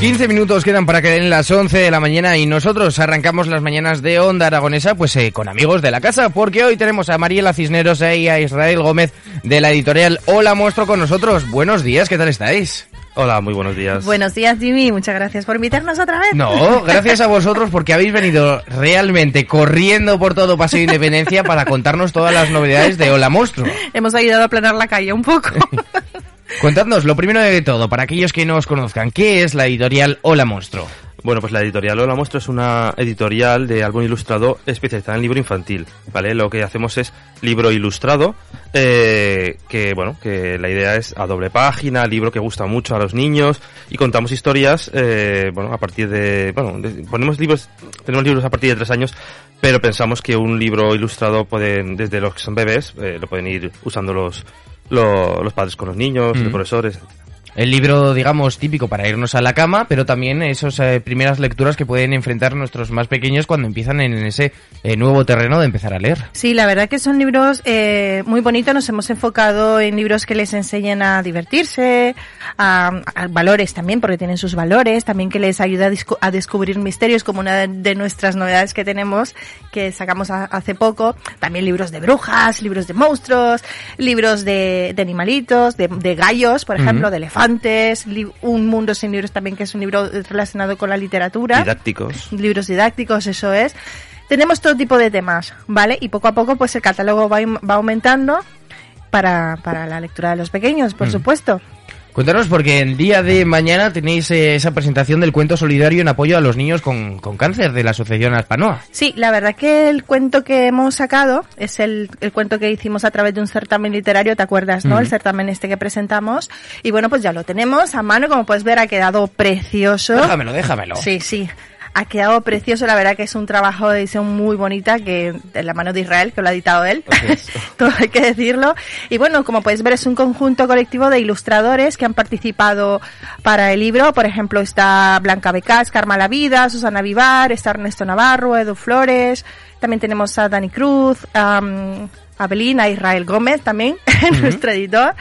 15 minutos quedan para que den las 11 de la mañana y nosotros arrancamos las mañanas de Onda Aragonesa pues eh, con amigos de la casa porque hoy tenemos a Mariela Cisneros y a Israel Gómez de la editorial Hola Monstruo con nosotros. Buenos días, ¿qué tal estáis? Hola, muy buenos días. Buenos días, Jimmy. Muchas gracias por invitarnos otra vez. No, gracias a vosotros porque habéis venido realmente corriendo por todo Paseo de Independencia para contarnos todas las novedades de Hola Monstruo. Hemos ayudado a planear la calle un poco. Contadnos, lo primero de todo, para aquellos que no os conozcan, ¿qué es la editorial Hola Monstruo? Bueno, pues la editorial Hola Monstruo es una editorial de álbum ilustrado especializada en libro infantil, ¿vale? Lo que hacemos es libro ilustrado, eh, que bueno, que la idea es a doble página, libro que gusta mucho a los niños y contamos historias, eh, bueno, a partir de, bueno, ponemos libros, tenemos libros a partir de tres años, pero pensamos que un libro ilustrado pueden, desde los que son bebés, eh, lo pueden ir usando los los padres con los niños, los profesores. El libro, digamos, típico para irnos a la cama, pero también esas eh, primeras lecturas que pueden enfrentar nuestros más pequeños cuando empiezan en ese eh, nuevo terreno de empezar a leer. Sí, la verdad que son libros eh, muy bonitos. Nos hemos enfocado en libros que les enseñen a divertirse, a, valores también, porque tienen sus valores, también que les ayuda a, descubrir misterios, como una de nuestras novedades que tenemos, que sacamos hace poco. También libros de brujas, libros de monstruos, libros de, animalitos, de, gallos, por ejemplo, de elefantes antes, Un Mundo sin Libros también, que es un libro relacionado con la literatura. Didácticos. Libros didácticos, eso es. Tenemos todo tipo de temas, ¿vale? Y poco a poco, pues el catálogo va, va aumentando para, para la lectura de los pequeños, por mm. supuesto. Cuéntanos, porque el día de mañana tenéis eh, esa presentación del cuento solidario en apoyo a los niños con, cáncer de la Asociación Aspanoa. Sí, la verdad que el cuento que hemos sacado es el, el cuento que hicimos a través de un certamen literario, ¿te acuerdas, no? El certamen este que presentamos. Y bueno, pues ya lo tenemos a mano, como puedes ver, ha quedado precioso. Déjamelo, déjamelo. Sí, sí ha quedado precioso, la verdad que es un trabajo de edición muy bonita que de la mano de Israel, que lo ha editado él, todo hay que decirlo. Y bueno, como podéis ver es un conjunto colectivo de ilustradores que han participado para el libro, por ejemplo está Blanca Becas, Carma La Vida, Susana Vivar, está Ernesto Navarro, Edu Flores, también tenemos a Dani Cruz, um, a Belín, a Israel Gómez también, nuestro editor.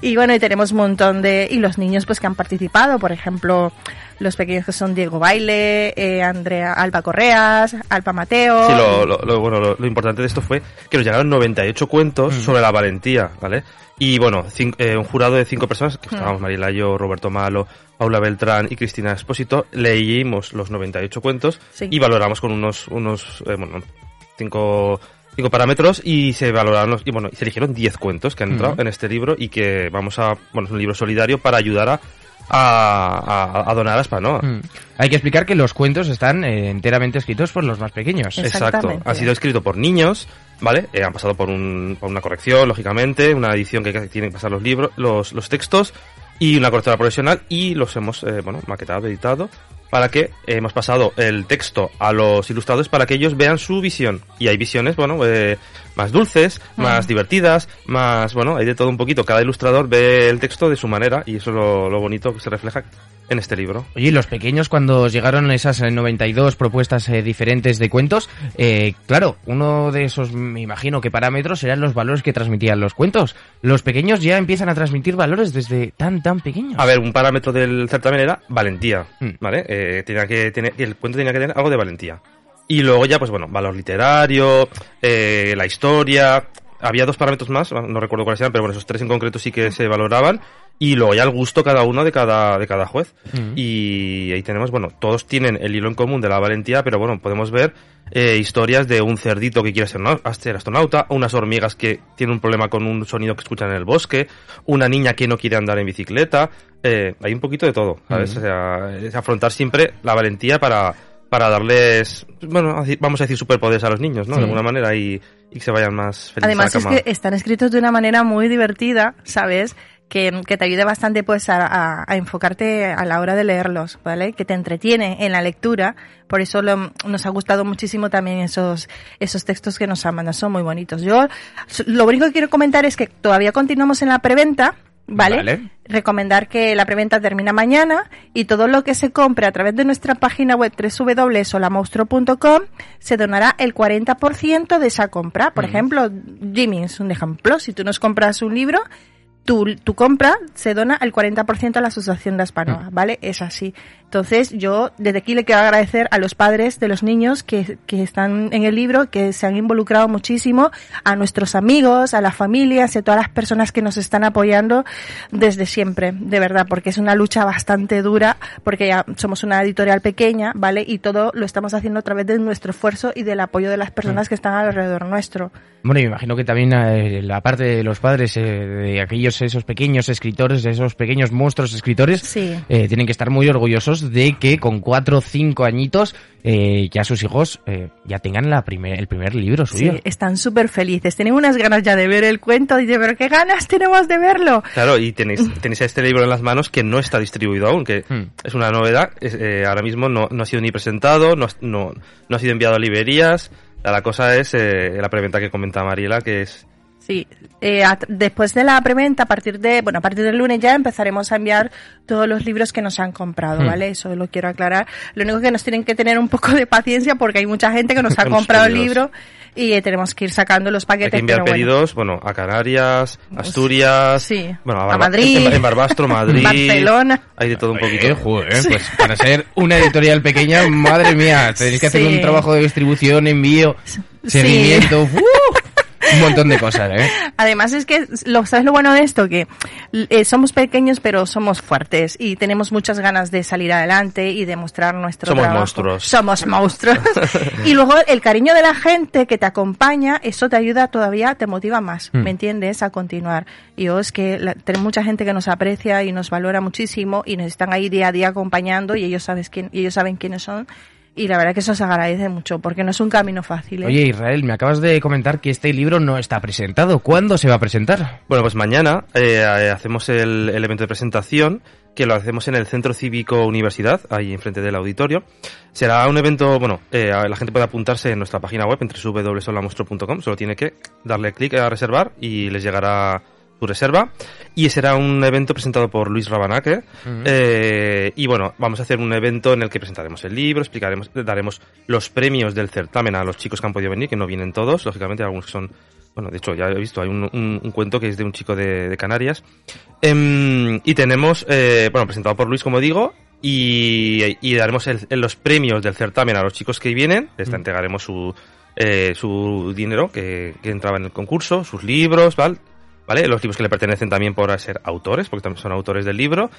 Y bueno, y tenemos un montón de... Y los niños pues que han participado, por ejemplo, los pequeños que son Diego Baile, eh, Andrea Alba Correas, Alba Mateo. Sí, lo, bueno, lo, importante de esto fue que nos llegaron 98 cuentos mm. sobre la valentía, ¿vale? Y bueno, eh, un jurado de cinco personas, que mm. estábamos Mariela, yo, Roberto Malo, Paula Beltrán y Cristina Espósito, leímos los 98 cuentos y valoramos con unos, unos eh, bueno, cinco cinco parámetros y se valoraron los, y bueno, se eligieron 10 cuentos que han entrado mm. en este libro y que vamos a, bueno, es un libro solidario para ayudar a a, a, donar a ¿no? Mm. Hay que explicar que los cuentos están eh, enteramente escritos por los más pequeños. Exacto. Ha sido escrito por niños, ¿vale? Eh, han pasado por, un, por una corrección, lógicamente, una edición que tienen que pasar los libros, los, los textos y una correctora profesional y los hemos, eh, bueno, maquetado, editado para que hemos pasado el texto a los ilustradores para que ellos vean su visión. Y hay visiones, bueno, eh, más dulces, más divertidas, más, bueno, hay de todo un poquito. Cada ilustrador ve el texto de su manera y eso es lo, bonito que se refleja en este libro. Oye, los pequeños cuando llegaron esas 92 eh, propuestas eh, diferentes de cuentos, claro, uno de esos, me imagino que parámetros eran los valores que transmitían los cuentos. Los pequeños ya empiezan a transmitir valores desde tan, tan pequeños. A ver, un parámetro del certamen era valentía, mm. ¿vale? tenía que tener, el cuento tenía que tener algo de valentía. Y luego ya, pues bueno, valor literario, eh, la historia. Había dos parámetros más, no recuerdo cuáles eran, pero bueno, esos tres en concreto sí que se valoraban. Y luego ya el gusto cada uno de cada, de cada juez. Y ahí tenemos, bueno, todos tienen el hilo en común de la valentía, pero bueno, podemos ver eh, historias de un cerdito que quiere ser, ser astronauta, unas hormigas que tienen un problema con un sonido que escuchan en el bosque, una niña que no quiere andar en bicicleta. Eh, hay un poquito de todo, ¿sabes? O sea, es afrontar siempre la valentía para para darles, bueno, vamos a decir superpoderes a los niños, ¿no? De alguna manera y, y, que se vayan más felices Además a la cama. es que están escritos de una manera muy divertida, ¿sabes? Que, que te ayude bastante pues a, a, a, enfocarte a la hora de leerlos, ¿vale? Que te entretiene en la lectura. Por eso lo, nos ha gustado muchísimo también esos, esos textos que nos han mandado. Son muy bonitos. Yo, lo único que quiero comentar es que todavía continuamos en la preventa. ¿Vale? ¿Vale? Recomendar que la preventa termina mañana y todo lo que se compre a través de nuestra página web www.solamonstro.com se donará el 40% de esa compra. Por mm. ejemplo, Jimmy es un ejemplo. Si tú nos compras un libro, tu, tu compra se dona el 40% a la Asociación de Aspanoa, mm. ¿vale? Es así. Entonces, yo desde aquí le quiero agradecer a los padres de los niños que, que están en el libro, que se han involucrado muchísimo, a nuestros amigos, a las familias y a todas las personas que nos están apoyando desde siempre, de verdad, porque es una lucha bastante dura, porque ya somos una editorial pequeña, ¿vale? Y todo lo estamos haciendo a través de nuestro esfuerzo y del apoyo de las personas mm. que están alrededor nuestro. Bueno, me imagino que también eh, la parte de los padres, eh, de aquellos, esos pequeños escritores, esos pequeños monstruos escritores, eh, tienen que estar muy orgullosos de que con cuatro o cinco añitos eh, ya sus hijos eh, ya tengan la primer, el primer libro suyo. Sí, están súper felices. Tienen unas ganas ya de ver el cuento. Dice, pero qué ganas tenemos de verlo. Claro, y tenéis, tenéis este libro en las manos que no está distribuido aún, que hmm. es una novedad. Eh, ahora mismo no, no, ha sido ni presentado, no, no, no ha sido enviado a librerías. La cosa es la preventa que comenta Mariela, que es Sí, eh, después de la preventa, a partir de, bueno, a partir del lunes ya empezaremos a enviar todos los libros que nos han comprado, hmm. ¿vale? Eso lo quiero aclarar. Lo único que nos tienen que tener un poco de paciencia porque hay mucha gente que nos ha comprado el libro y eh, tenemos que ir sacando los paquetes. Hay que enviar pedidos, bueno, a Canarias, Asturias, sí. bueno, a, Madrid, en, Barbastro, Madrid, Barcelona. Hay de todo un poquito. Eh, pues para ser una editorial pequeña, madre mía, tenéis que hacer un trabajo de distribución, envío, seguimiento. ¡uh! Un montón de cosas, ¿eh? Además es que, lo, ¿sabes lo bueno de esto? Que eh, somos pequeños pero somos fuertes y tenemos muchas ganas de salir adelante y de mostrar nuestro Somos monstruos. Somos monstruos. y luego el cariño de la gente que te acompaña, eso te ayuda todavía, te motiva más, ¿me mm. entiendes? A continuar. Y yo es que tenemos mucha gente que nos aprecia y nos valora muchísimo y nos están ahí día a día acompañando y ellos, sabes quién, y ellos saben quiénes son y la verdad que eso se agradece mucho porque no es un camino fácil. ¿eh? Oye, Israel, me acabas de comentar que este libro no está presentado. ¿Cuándo se va a presentar? Bueno, pues mañana eh, hacemos el, evento de presentación que lo hacemos en el Centro Cívico Universidad, ahí enfrente del auditorio. Será un evento, bueno, eh, la gente puede apuntarse en nuestra página web, entre www.solamonstro.com, solo tiene que darle clic a reservar y les llegará tu reserva. Y será un evento presentado por Luis Rabanaque. eh, y bueno, vamos a hacer un evento en el que presentaremos el libro, explicaremos, daremos los premios del certamen a los chicos que han podido venir, que no vienen todos, lógicamente, algunos que son bueno, de hecho, ya he visto, hay un, un, cuento que es de un chico de, de Canarias. Eh, y tenemos, eh, bueno, presentado por Luis, como digo, y, y daremos el, los premios del certamen a los chicos que vienen. Les entregaremos su, eh, su dinero que, que entraba en el concurso, sus libros, ¿vale? ¿Vale? Los libros que le pertenecen también por ser autores, porque también son autores del libro.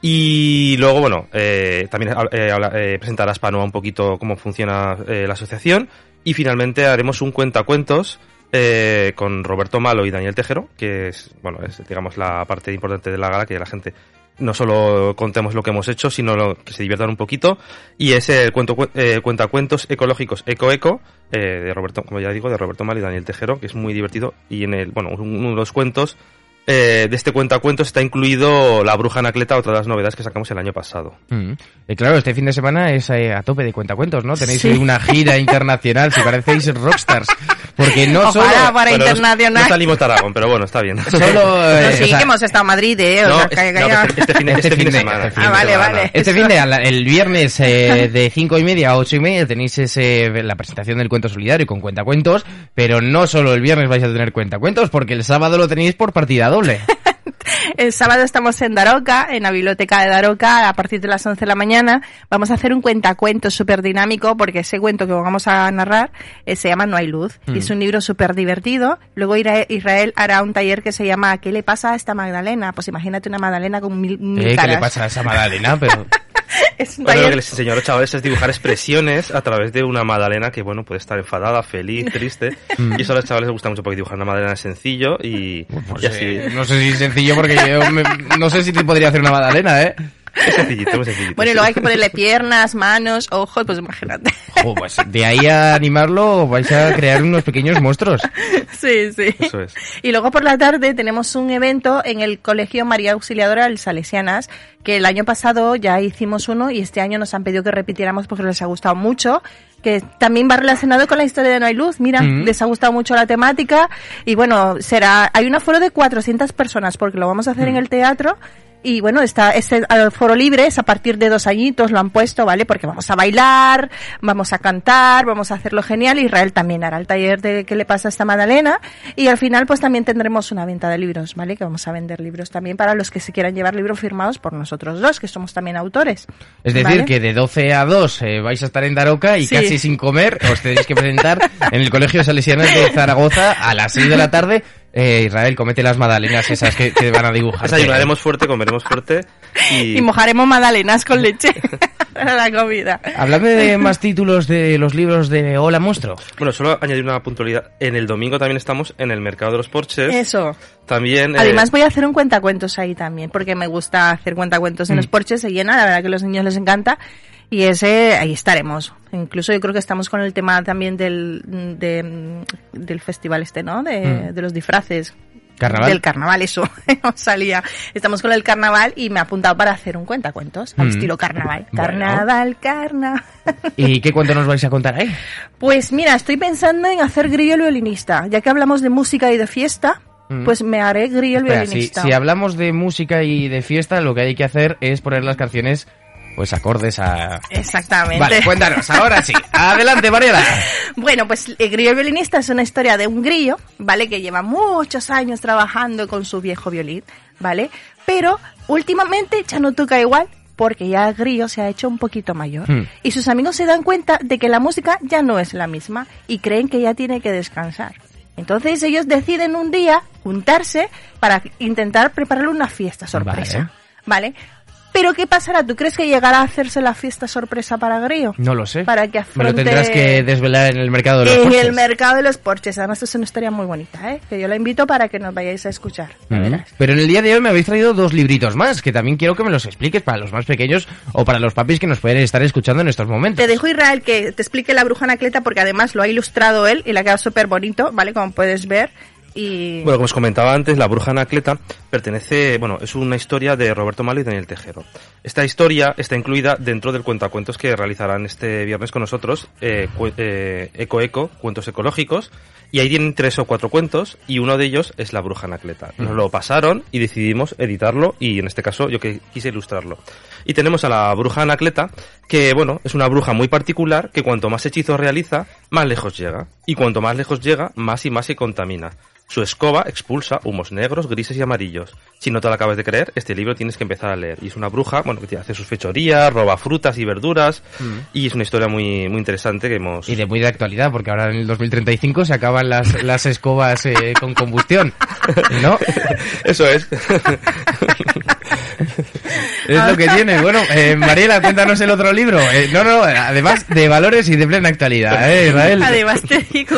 Y luego, bueno, eh, también eh, eh, presentará Spanoa un poquito cómo funciona eh, la asociación. Y finalmente haremos un cuentacuentos eh, con Roberto Malo y Daniel Tejero, que es, bueno, es, digamos, la parte importante de la gala, que la gente no solo contemos lo que hemos hecho, sino lo, que se diviertan un poquito. Y es el cuento, eh, cuentacuentos ecológicos Eco Eco, eh, de Roberto, como ya digo, de Roberto Mal y Daniel Tejero, que es muy divertido. Y en el, bueno, uno de los cuentos eh, de este cuentacuentos está incluido La Bruja Anacleta, otra de las novedades que sacamos el año pasado. Mm. Y claro, este fin de semana es eh, a tope de cuentacuentos, ¿no? Tenéis una gira internacional, si parecéis rockstars. Porque no solo... para internacional. No salimos a Aragón, pero bueno, está bien. Solo... Eh, sí, que hemos estado en Madrid, ¿eh? no, este, este, fin, este, fin, de, semana. ah, vale, vale. Este fin de, el viernes eh, de cinco y media a ocho y media tenéis ese, la presentación del cuento solidario con cuentacuentos, pero no solo el viernes vais a tener cuentacuentos, porque el sábado lo tenéis por partida doble. El sábado estamos en Daroca, en la biblioteca de Daroca, a partir de las 11 de la mañana. Vamos a hacer un cuentacuento súper dinámico, porque ese cuento que vamos a narrar eh, se llama No hay luz. Y es mm. un libro súper divertido. Luego Israel hará un taller que se llama ¿Qué le pasa a esta Magdalena? Pues imagínate una Magdalena con mil, mil ¿Qué le pasa a esa Magdalena? Pero... es un bueno, lo que les enseñó a los chavales es dibujar expresiones a través de una Madalena que, bueno, puede estar enfadada, feliz, triste. Mm. y eso a los chavales les gusta mucho porque dibujar una Madalena es sencillo y, pues, y así. no sé si es sencillo porque yo no sé si te podría hacer una Madalena, ¿eh? Es sencillito, muy sencillito. Bueno, y luego hay que ponerle piernas, manos, ojos, pues imagínate. Jo, pues de ahí a animarlo vais a crear unos pequeños monstruos. Sí, sí. Eso es. Y luego por la tarde tenemos un evento en el Colegio María Auxiliadora del Salesianas, que el año pasado ya hicimos uno y este año nos han pedido que repitiéramos porque les ha gustado mucho, que también va relacionado con la historia de No hay luz. Mira, Mm. les ha gustado mucho la temática y bueno, será hay un aforo de 400 personas porque lo vamos a hacer en el teatro. Y bueno, está ese foro libre, es a partir de dos añitos, lo han puesto, ¿vale? Porque vamos a bailar, vamos a cantar, vamos a hacerlo genial. Israel también hará el taller de qué le pasa a esta Madalena. Y al final, pues también tendremos una venta de libros, ¿vale? Que vamos a vender libros también para los que se quieran llevar libros firmados por nosotros dos, que somos también autores. Es decir, ¿vale? que de 12 a 2 eh, vais a estar en Daroca y Sí. casi sin comer os tenéis que presentar en el Colegio Salesiano de Zaragoza a las 6 de la tarde. Eh, Israel, comete las magdalenas esas que, que van a dibujar. Desayunaremos fuerte, comeremos fuerte y... Y mojaremos magdalenas con leche para la comida. Háblame de más títulos de los libros de Hola Monstruo. Bueno, solo añadir una puntualidad. En el domingo también estamos en el mercado de los porches. Eso. También... eh, Además voy a hacer un cuentacuentos ahí también, porque me gusta hacer cuentacuentos en los porches, se llena, la verdad que a los niños les encanta. Y ese, ahí estaremos. Incluso yo creo que estamos con el tema también del, de, del festival este, ¿no? De, Mm. de los disfraces. ¿Carnaval? Del carnaval, eso. No salía. Estamos con el carnaval y me ha apuntado para hacer un cuentacuentos al Mm. estilo carnaval. Bueno. Carnaval, carnaval. ¿Y qué cuento nos vais a contar ahí? Pues mira, estoy pensando en hacer grillo el violinista. Ya que hablamos de música y de fiesta, Mm. pues me haré grillo el Espera, si, violinista. si hablamos de música y de fiesta, lo que hay que hacer es poner las canciones pues acordes a... Exactamente. Vale, cuéntanos, ahora sí. Adelante, Mariela. Bueno, pues el grillo violinista es una historia de un grillo, ¿vale? Que lleva muchos años trabajando con su viejo violín, ¿vale? Pero últimamente ya no toca igual porque ya el grillo se ha hecho un poquito mayor. Hmm. Y sus amigos se dan cuenta de que la música ya no es la misma y creen que ya tiene que descansar. Entonces ellos deciden un día juntarse para intentar prepararle una fiesta sorpresa. ¿Vale? Pero ¿qué pasará? ¿Tú crees que llegará a hacerse la fiesta sorpresa para Grillo? No lo sé. Para que Me lo afronte- tendrás que desvelar en el mercado de los en porches. el mercado de los porches. Además, es una historia muy bonita, ¿eh? Que yo la invito para que nos vayáis a escuchar. Mm. Pero en el día de hoy me habéis traído dos libritos más, que también quiero que me los expliques para los más pequeños o para los papis que nos pueden estar escuchando en estos momentos. Te dejo Israel que te explique la bruja Anacleta porque además lo ha ilustrado él y le ha quedado súper bonito, ¿vale? Como puedes ver. Y Bueno, como os comentaba antes, La Bruja Anacleta pertenece, bueno, es una historia de Roberto Malo y Daniel Tejero. Esta historia está incluida dentro del cuentacuentos que realizarán este viernes con nosotros, eh, eh, Eco Eco, cuentos ecológicos, y ahí tienen tres o cuatro cuentos, y uno de ellos es La Bruja Anacleta. Nos lo pasaron y decidimos editarlo, y en este caso yo que quise ilustrarlo. Y tenemos a la Bruja Anacleta, que, bueno, es una bruja muy particular, que cuanto más hechizos realiza, más lejos llega. Y cuanto más lejos llega, más y más se contamina. Su escoba expulsa humos negros, grises y amarillos. Si no te lo acabas de creer, este libro tienes que empezar a leer. Y es una bruja, bueno, que hace sus fechorías, roba frutas y verduras. Y es una historia muy, muy interesante que hemos... Y de muy de actualidad, porque ahora en el 2035 se las, las escobas eh, con combustión, ¿no? Eso es. Es lo que tiene. Bueno, eh, Mariela, cuéntanos el otro libro. Eh, no, no, además de valores y de plena actualidad, ¿eh, Israel? además te digo,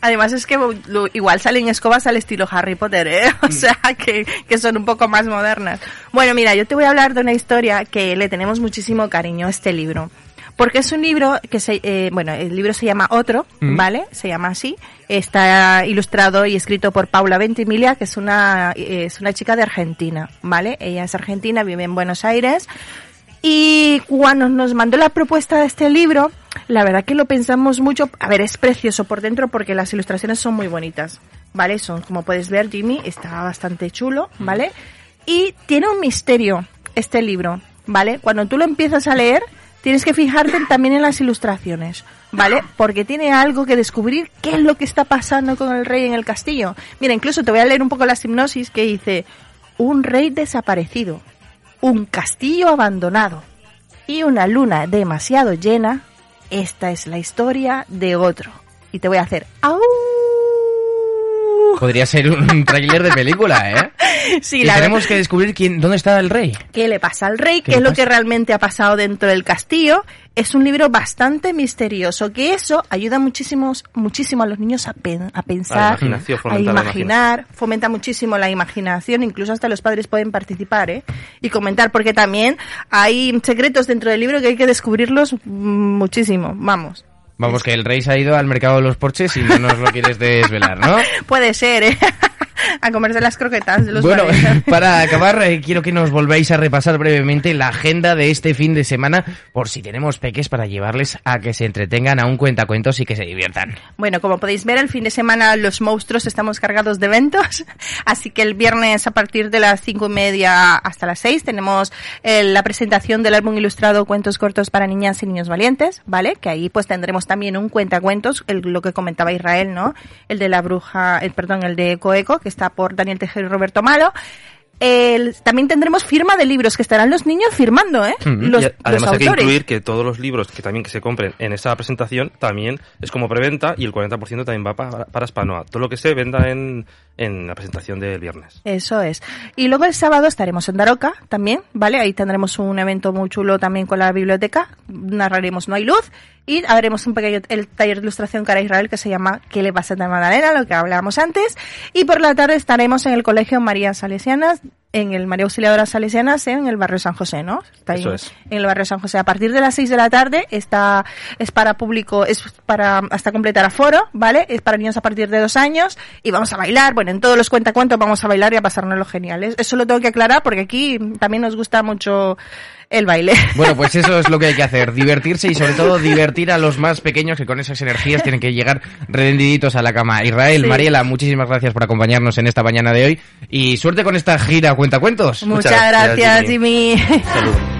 además es que lo- igual salen escobas al estilo Harry Potter, ¿eh? O sea, que, que son un poco más modernas. Bueno, mira, yo te voy a hablar de una historia que le tenemos muchísimo cariño a este libro. Porque es un libro que se, eh, bueno, el libro se llama Otro, Mm. ¿vale? Se llama así. Está ilustrado y escrito por Paula Ventimiglia, que es una, eh, es una chica de Argentina, ¿vale? Ella es argentina, vive en Buenos Aires. Y cuando nos mandó la propuesta de este libro, la verdad que lo pensamos mucho. A ver, es precioso por dentro porque las ilustraciones son muy bonitas, ¿vale? Son, como puedes ver, Jimmy está bastante chulo, ¿vale? Y tiene un misterio este libro, ¿vale? Cuando tú lo empiezas a leer, tienes que fijarte también en las ilustraciones, ¿vale? Porque tiene algo que descubrir qué es lo que está pasando con el rey en el castillo. Mira, incluso te voy a leer un poco la hipnosis que dice, un rey desaparecido, un castillo abandonado y una luna demasiado llena, esta es la historia de otro. Y te voy a hacer ¡Au! Podría ser un tráiler de película, ¿eh? Sí, Y la tenemos que descubrir quién, dónde está el rey. qué le pasa al rey, ¿Qué qué es lo que realmente ha pasado dentro del castillo. Es un libro bastante misterioso, que eso ayuda muchísimo, muchísimo a los niños a, pen- a pensar, imaginación, a la imaginar, fomenta muchísimo la imaginación, incluso hasta los padres pueden participar ¿eh? y comentar, porque también hay secretos dentro del libro que hay que descubrirlos mm, muchísimo, vamos. Vamos, que el rey se ha ido al mercado de los porches y no nos lo quieres desvelar, ¿no? Puede ser, ¿eh? a comerse las croquetas de los bueno, para acabar, eh, quiero que nos volváis a repasar brevemente la agenda de este fin de semana, por si tenemos peques para llevarles a que se entretengan a un cuentacuentos y que se diviertan. Bueno, como podéis ver, el fin de semana los monstruos estamos cargados de eventos, así que el viernes a partir de las cinco y media hasta las seis tenemos eh, la presentación del álbum ilustrado Cuentos cortos para niñas y niños valientes, ¿vale? Que ahí pues tendremos también un cuentacuentos, el, lo que comentaba Israel, ¿no? El de la bruja, el, perdón, el de Coeco, que está por Daniel Tejero y Roberto Malo. El- también tendremos firma de libros que estarán los niños firmando, ¿eh? Los, Y a- además los hay que incluir que todos los libros que también que se compren en esa presentación también es como preventa y el 40% también va para, para Spanoa. Todo lo que se venda en, en la presentación del viernes. Eso es. Y luego el sábado estaremos en Daroca también, ¿vale? Ahí tendremos un evento muy chulo también con la biblioteca. Narraremos No hay luz y haremos un pequeño el taller de ilustración cara a Israel que se llama ¿Qué le pasa a Magdalena? Lo que hablábamos antes. Y por la tarde estaremos en el Colegio María Salesianas, en el María Auxiliadora Salesianas, en el barrio San José, ¿no? Está ahí Eso es. en el barrio San José. A partir de las 6 de la tarde está, es para público, es para hasta completar aforo, ¿vale? Es para niños a partir de dos años y vamos a bailar. Bueno, en todos los cuentacuentos vamos a bailar y a pasárnoslo genial. Es- Eso lo tengo que aclarar porque aquí también nos gusta mucho el baile. Bueno, pues eso es lo que hay que hacer, divertirse y sobre todo divertir a los más pequeños que con esas energías tienen que llegar rendiditos a la cama. Israel, Sí. Mariela, muchísimas gracias por acompañarnos en esta mañana de hoy y suerte con esta gira Cuentacuentos. Muchas, gracias, gracias, Jimmy. Jimmy. Saludos.